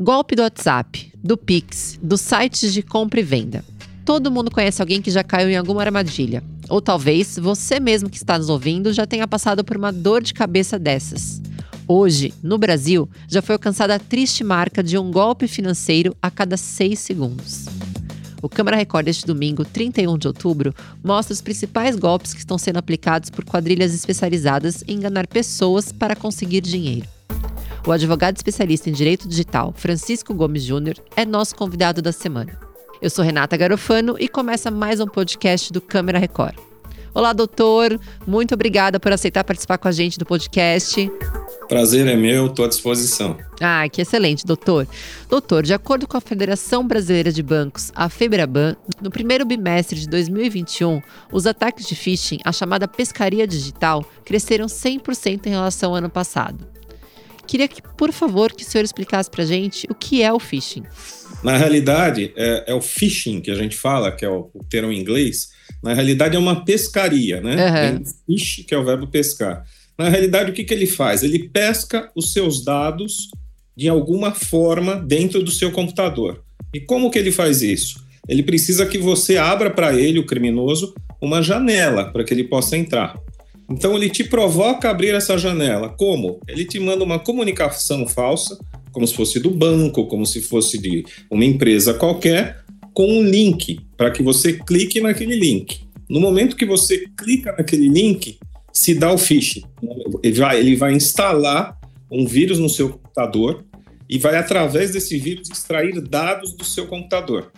Golpe do WhatsApp, do Pix, dos sites de compra e venda. Todo mundo conhece alguém que já caiu em alguma armadilha. Ou talvez você mesmo que está nos ouvindo já tenha passado por uma dor de cabeça dessas. Hoje, no Brasil, já foi alcançada a triste marca de um golpe financeiro a cada seis segundos. O Câmara Record deste domingo, 31 de outubro, mostra os principais golpes que estão sendo aplicados por quadrilhas especializadas em enganar pessoas para conseguir dinheiro. O advogado especialista em direito digital, Francisco Gomes Júnior, é nosso convidado da semana. Eu sou Renata Garofano e começa mais um podcast do Câmara Record. Olá, doutor. Muito obrigada por aceitar participar com a gente do podcast. Prazer é meu, estou à disposição. Ah, que excelente, doutor. Doutor, de acordo com a Federação Brasileira de Bancos, a Febraban, no primeiro bimestre de 2021, os ataques de phishing, a chamada pescaria digital, cresceram 100% em relação ao ano passado. Queria que, por favor, que o senhor explicasse para a gente o que é o phishing. Na realidade, é, é, o phishing que a gente fala, que é o, o termo em inglês. Na realidade, é uma pescaria, né? Uhum. fish, que é o verbo pescar. Na realidade, o que, que ele faz? Ele pesca os seus dados de alguma forma dentro do seu computador. E como que ele faz isso? Ele precisa que você abra para ele, o criminoso, uma janela para que ele possa entrar. Então ele te provoca a abrir essa janela. Como? Ele te manda uma comunicação falsa, como se fosse do banco, como se fosse de uma empresa qualquer, com um link para que você clique naquele link. No momento que você clica naquele link, se dá o phishing. Ele vai, ele vai instalar um vírus no seu computador e vai, através desse vírus, extrair dados do seu computador.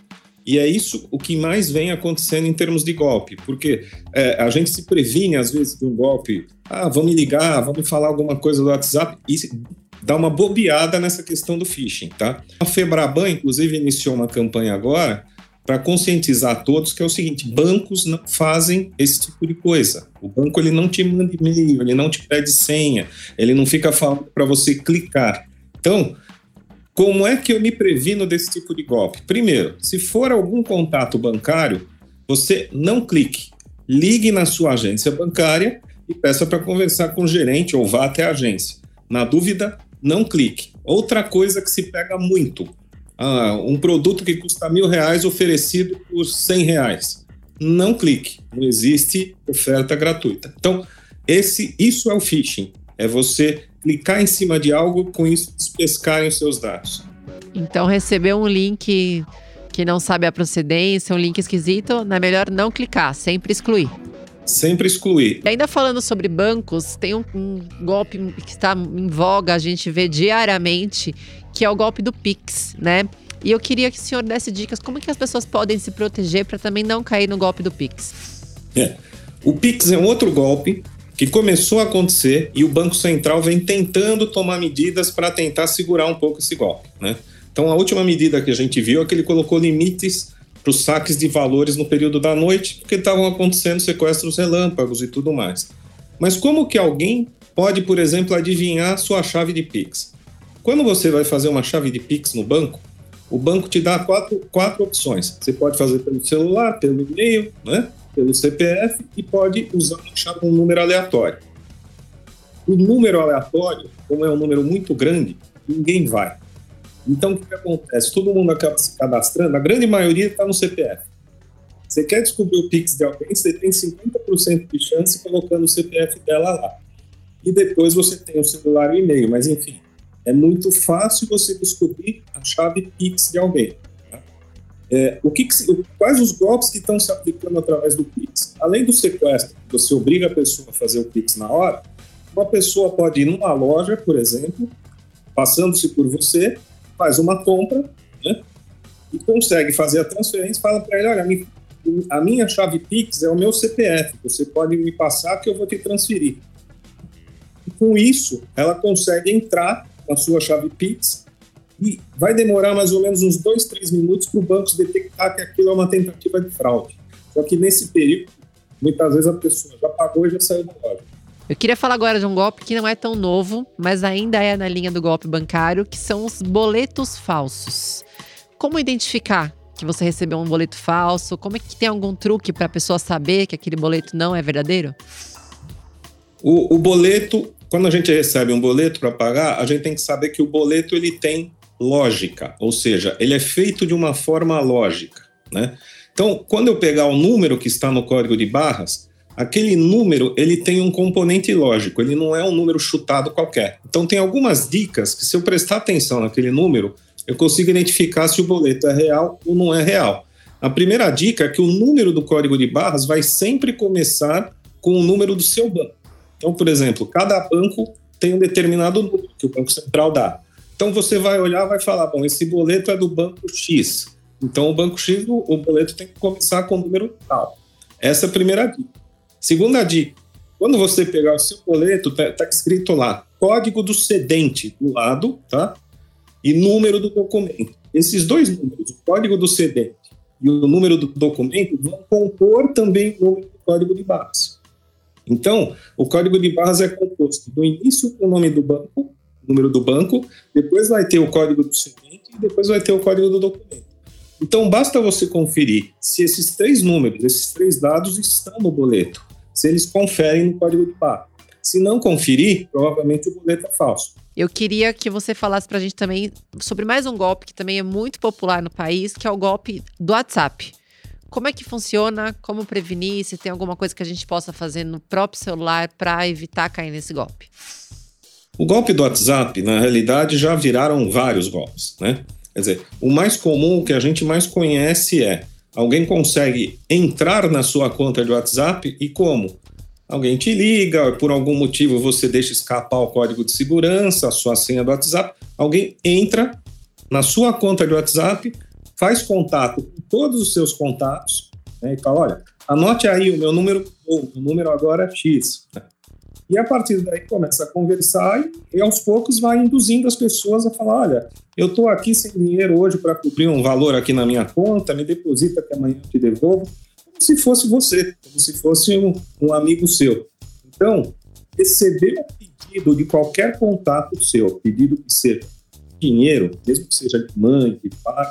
E é isso o que mais vem acontecendo em termos de golpe, porque é, a gente se previne, às vezes, de um golpe. Ah, vamos me ligar, vamos falar alguma coisa do WhatsApp e dá uma bobeada nessa questão do phishing, tá? A Febraban, inclusive, iniciou uma campanha agora para conscientizar todos que é o seguinte: bancos não fazem esse tipo de coisa. O banco ele não te manda e-mail, ele não te pede senha, ele não fica falando para você clicar. Então, como é que eu me previno desse tipo de golpe? Primeiro, se for algum contato bancário, você não clique. Ligue na sua agência bancária e peça para conversar com o gerente ou vá até a agência. Na dúvida, não clique. Outra coisa que se pega muito: ah, um produto que custa mil reais oferecido por cem reais. Não clique. Não existe oferta gratuita. Então, esse, isso é o phishing. É você clicar em cima de algo, com isso despescarem os seus dados. Então, receber um link que não sabe a procedência, um link esquisito, é melhor não clicar, sempre excluir. Sempre excluir. E ainda falando sobre bancos, tem um, um golpe que está em voga, a gente vê diariamente, que é o golpe do Pix, né? E eu queria que o senhor desse dicas como que as pessoas podem se proteger para também não cair no golpe do Pix. É. O Pix é um outro golpe que começou a acontecer e o Banco Central vem tentando tomar medidas para tentar segurar um pouco esse golpe. Né? Então, a última medida que a gente viu é que ele colocou limites para os saques de valores no período da noite, porque estavam acontecendo sequestros relâmpagos e tudo mais. Mas como que alguém pode, por exemplo, adivinhar sua chave de Pix? Quando você vai fazer uma chave de Pix no banco, o banco te dá quatro, quatro opções. Você pode fazer pelo celular, pelo e-mail, né? Pelo CPF e pode usar um número aleatório. O número aleatório, como é um número muito grande, ninguém vai. Então, o que acontece? Todo mundo acaba se cadastrando, a grande maioria está no CPF. Você quer descobrir o Pix de alguém, você tem 50% de chance colocando o CPF dela lá. E depois você tem o celular e o e-mail, mas enfim, é muito fácil você descobrir a chave Pix de alguém. É, o que, que quais os golpes que estão se aplicando através do Pix? Além do sequestro, que você obriga a pessoa a fazer o Pix na hora, uma pessoa pode ir numa loja, por exemplo, passando-se por você, faz uma compra, né, e consegue fazer a transferência, fala para ele, olha, a minha chave Pix é o meu CPF, você pode me passar que eu vou te transferir. E com isso, ela consegue entrar na sua chave Pix e vai demorar mais ou menos uns dois, três minutos para o banco detectar que aquilo é uma tentativa de fraude. Só que nesse período, muitas vezes a pessoa já pagou e já saiu da loja. Eu queria falar agora de um golpe que não é tão novo, mas ainda é na linha do golpe bancário, que são os boletos falsos. Como identificar que você recebeu um boleto falso? Como é que tem algum truque para a pessoa saber que aquele boleto não é verdadeiro? O, o boleto, quando a gente recebe um boleto para pagar, a gente tem que saber que o boleto ele tem lógica, ou seja, ele é feito de uma forma lógica, né? Então, quando eu pegar o número que está no código de barras, aquele número ele tem um componente lógico, ele não é um número chutado qualquer. Então, tem algumas dicas que, se eu prestar atenção naquele número, eu consigo identificar se o boleto é real ou não é real. A primeira dica é que o número do código de barras vai sempre começar com o número do seu banco. Então, por exemplo, cada banco tem um determinado número que o Banco Central dá. Então você vai olhar, vai falar, bom, esse boleto é do banco X. Então o banco X, o boleto tem que começar com o número tal. Essa é a primeira dica. Segunda dica, quando você pegar o seu boleto, tá, tá escrito lá código do cedente do lado, tá? E número do documento. Esses dois números, o código do cedente e o número do documento, vão compor também o número do código de barras. Então, o código de barras é composto do início com o nome do banco, número do banco, depois vai ter o código do seguinte e depois vai ter o código do documento. Então, basta você conferir se esses três números, esses três dados estão no boleto, se eles conferem no código de barra. Se não conferir, provavelmente o boleto é falso. Eu queria que você falasse para a gente também sobre mais um golpe que também é muito popular no país, que é o golpe do WhatsApp. Como é que funciona? Como prevenir? Se tem alguma coisa que a gente possa fazer no próprio celular para evitar cair nesse golpe? O golpe do WhatsApp, na realidade, já viraram vários golpes, né? Quer dizer, o mais comum, o que a gente mais conhece é alguém consegue entrar na sua conta de WhatsApp e como? Alguém te liga, por algum motivo você deixa escapar o código de segurança, a sua senha do WhatsApp, alguém entra na sua conta de WhatsApp, faz contato com todos os seus contatos né, e fala: olha, anote aí o meu número, o número agora é X. E a partir daí começa a conversar e, e aos poucos vai induzindo as pessoas a falar: olha, eu estou aqui sem dinheiro hoje para cobrir um valor aqui na minha conta, me deposita que amanhã eu te devolvo, como se fosse você, como se fosse um, um amigo seu. Então, receber um pedido de qualquer contato seu, pedido que seja dinheiro, mesmo que seja de mãe, de pai,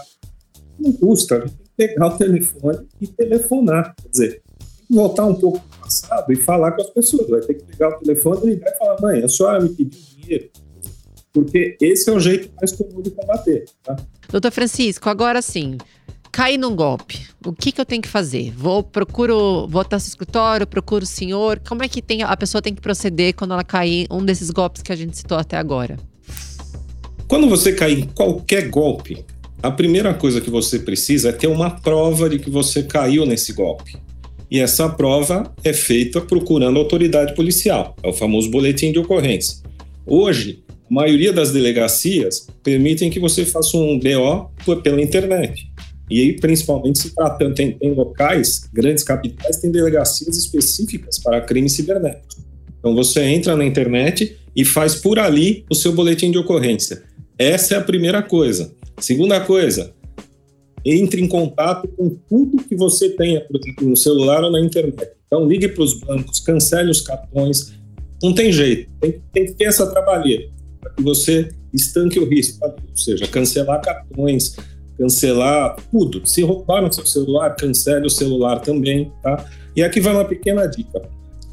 não custa, gente tem que pegar o telefone e telefonar. Quer dizer, voltar um pouco passado e falar com as pessoas. Vai ter que pegar o telefone, ligar e falar: mãe, a senhora me pediu dinheiro. Porque esse é o jeito mais comum de combater. Tá? Doutor Francisco, agora sim. Caí num golpe. O que, que eu tenho que fazer? Vou procuro, vou até o escritório, procuro o senhor. Como é que tem, a pessoa tem que proceder quando ela cair um desses golpes que a gente citou até agora? Quando você cair em qualquer golpe, a primeira coisa que você precisa é ter uma prova de que você caiu nesse golpe. E essa prova é feita procurando autoridade policial, é o famoso boletim de ocorrência. Hoje, a maioria das delegacias permitem que você faça um BO pela internet. E aí, principalmente se tratando, tem, tem locais, grandes capitais, tem delegacias específicas para crimes cibernéticos. Então você entra na internet e faz por ali o seu boletim de ocorrência. Essa é a primeira coisa. Segunda coisa, entre em contato com tudo que você tenha, por exemplo, no celular ou na internet. Então, ligue para os bancos, cancele os cartões. Não tem jeito, tem, tem que ter essa trabalheira para que você estanque o risco, ou seja, cancelar cartões, cancelar tudo. Se roubaram seu celular, cancele o celular também, tá? E aqui vai uma pequena dica.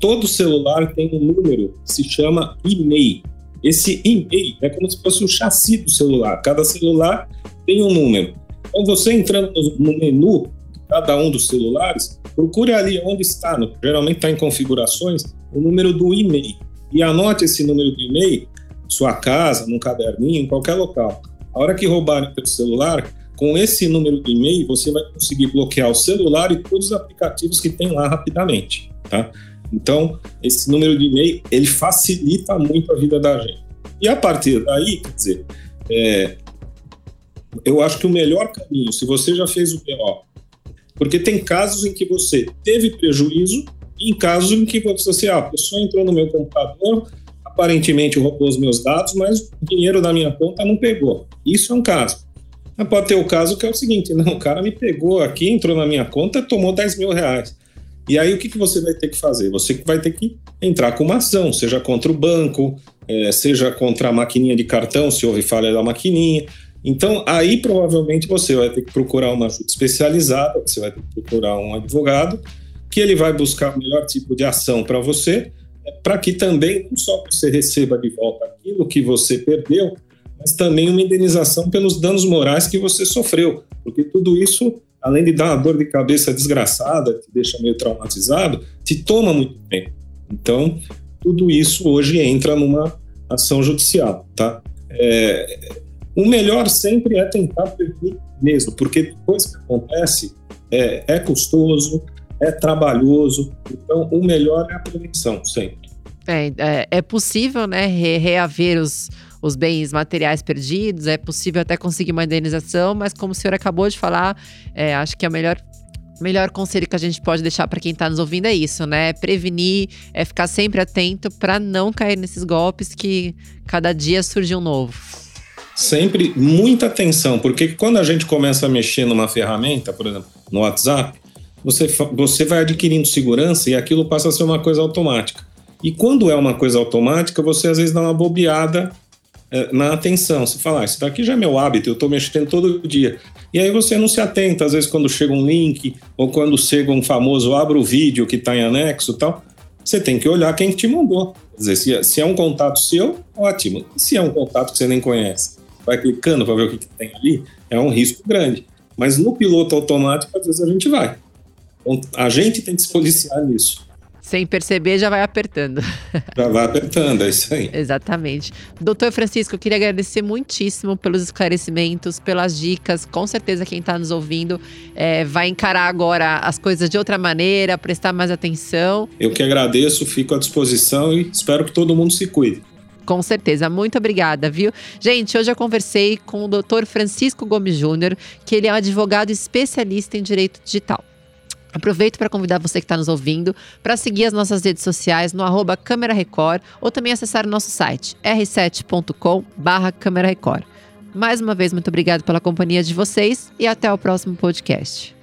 Todo celular tem um número que se chama e-mail. Esse e-mail é como se fosse o chassi do celular. Cada celular tem um número. Então, você entrando no menu cada um dos celulares, procure ali onde está, no, geralmente está em configurações, o número do e-mail. E anote esse número do e-mail, sua casa, num caderninho, em qualquer local. A hora que roubarem o celular, com esse número do e-mail, você vai conseguir bloquear o celular e todos os aplicativos que tem lá rapidamente, tá? Então, esse número de e-mail, ele facilita muito a vida da gente. E a partir daí, quer dizer, é, eu acho que o melhor caminho, se você já fez o BO, porque tem casos em que você teve prejuízo e em casos em que você, ah, a pessoa entrou no meu computador, aparentemente roubou os meus dados, mas o dinheiro da minha conta não pegou. Isso é um caso. Mas pode ter o caso que é o seguinte, não, o cara me pegou aqui, entrou na minha conta, tomou 10 mil reais. E aí o que, que você vai ter que fazer? Você vai ter que entrar com uma ação, seja contra o banco, é, seja contra a maquininha de cartão, se houve falha da maquininha, então, aí provavelmente você vai ter que procurar uma ajuda especializada, você vai ter que procurar um advogado, que ele vai buscar o melhor tipo de ação para você, para que também não só você receba de volta aquilo que você perdeu, mas também uma indenização pelos danos morais que você sofreu, porque tudo isso, além de dar uma dor de cabeça desgraçada, te deixa meio traumatizado, te toma muito tempo. Então, tudo isso hoje entra numa ação judicial, tá? É, o melhor sempre é tentar prevenir mesmo, porque depois que acontece, é, é custoso, é trabalhoso, então o melhor é a prevenção, sempre. É, é, é possível, né, re reaver os, os bens materiais perdidos, é possível até conseguir uma indenização, mas como o senhor acabou de falar, é, acho que é o melhor melhor conselho que a gente pode deixar para quem está nos ouvindo é isso, né? Prevenir, é ficar sempre atento para não cair nesses golpes que cada dia surge um novo. Sempre muita atenção, porque quando a gente começa a mexer numa ferramenta, por exemplo, no WhatsApp, você, você vai adquirindo segurança e aquilo passa a ser uma coisa automática. E quando é uma coisa automática, você às vezes dá uma bobeada é, na atenção. Você fala, ah, isso daqui já é meu hábito, eu estou mexendo todo dia. E aí você não se atenta, às vezes, quando chega um link ou quando chega um famoso abre o vídeo que está em anexo tal. Você tem que olhar quem te mandou. Quer dizer, se, é, se é um contato seu, ótimo. Se é um contato que você nem conhece, vai clicando para ver o que, que tem ali, é um risco grande. Mas no piloto automático, às vezes a gente vai. Então, a gente tem que se policiar nisso. Sem perceber, já vai apertando. Já vai apertando, é isso aí. Exatamente. Doutor Francisco, eu queria agradecer muitíssimo pelos esclarecimentos, pelas dicas. Com certeza, quem está nos ouvindo é, vai encarar agora as coisas de outra maneira, prestar mais atenção. Eu que agradeço, fico à disposição e espero que todo mundo se cuide. Com certeza, muito obrigada, viu? Gente, hoje eu conversei com o Dr. Francisco Gomes Júnior, que ele é um advogado especialista em direito digital. Aproveito para convidar você que está nos ouvindo para seguir as nossas redes sociais no arroba Câmera Record ou também acessar o nosso site r7.com barra Mais uma vez, muito obrigado pela companhia de vocês e até o próximo podcast.